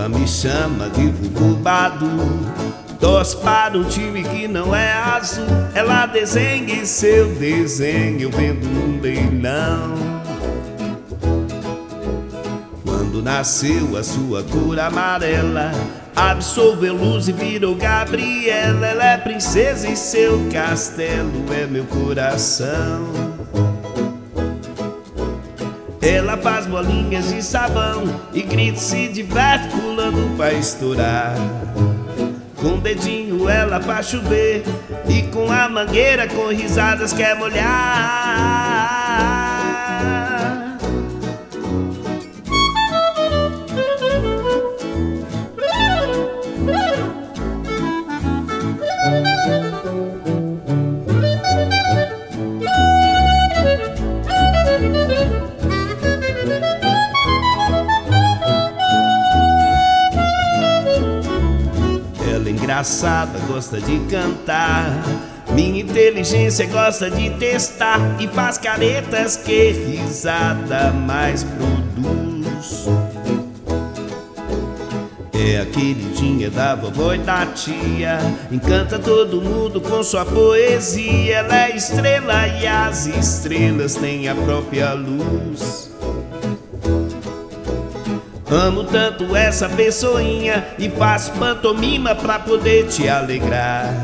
Ela me chama de vuvubado Torce para um time que não é azul. Ela desenha seu desenho vendo num leilão. Quando nasceu a sua cor amarela Absolveu luz e virou Gabriela. Ela é princesa e seu castelo é meu coração ela faz bolinhas de sabão e grita se diverte pulando pra estourar. Com o dedinho ela faz chover e com a mangueira com risadas quer molhar. Engraçada, gosta de cantar. Minha inteligência gosta de testar e faz caretas que risada mais produz. É a queridinha da vovó e da tia, encanta todo mundo com sua poesia. Ela é estrela e as estrelas têm a própria luz. Amo tanto essa pessoinha e faço pantomima pra poder te alegrar.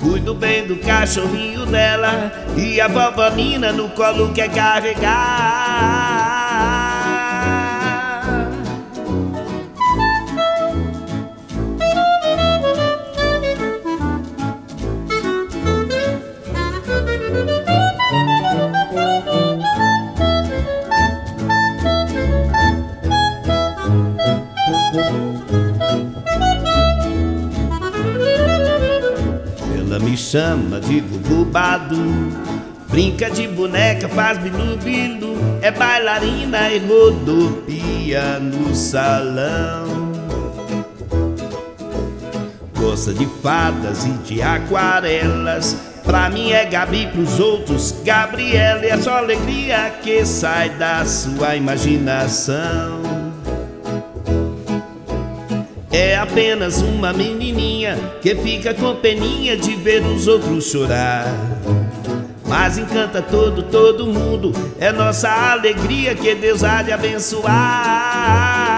Cuido bem do cachorrinho dela e a vovó Nina no colo quer carregar. Chama de vuvubado. Brinca de boneca, faz bilu-bilu. É bailarina e rodopia no salão. Gosta de fadas e de aquarelas. Pra mim é Gabi, pros outros Gabriela. E é só alegria que sai da sua imaginação. É apenas uma menininha que fica com peninha de ver os outros chorar. Mas encanta todo, todo mundo. É nossa alegria que Deus há de abençoar.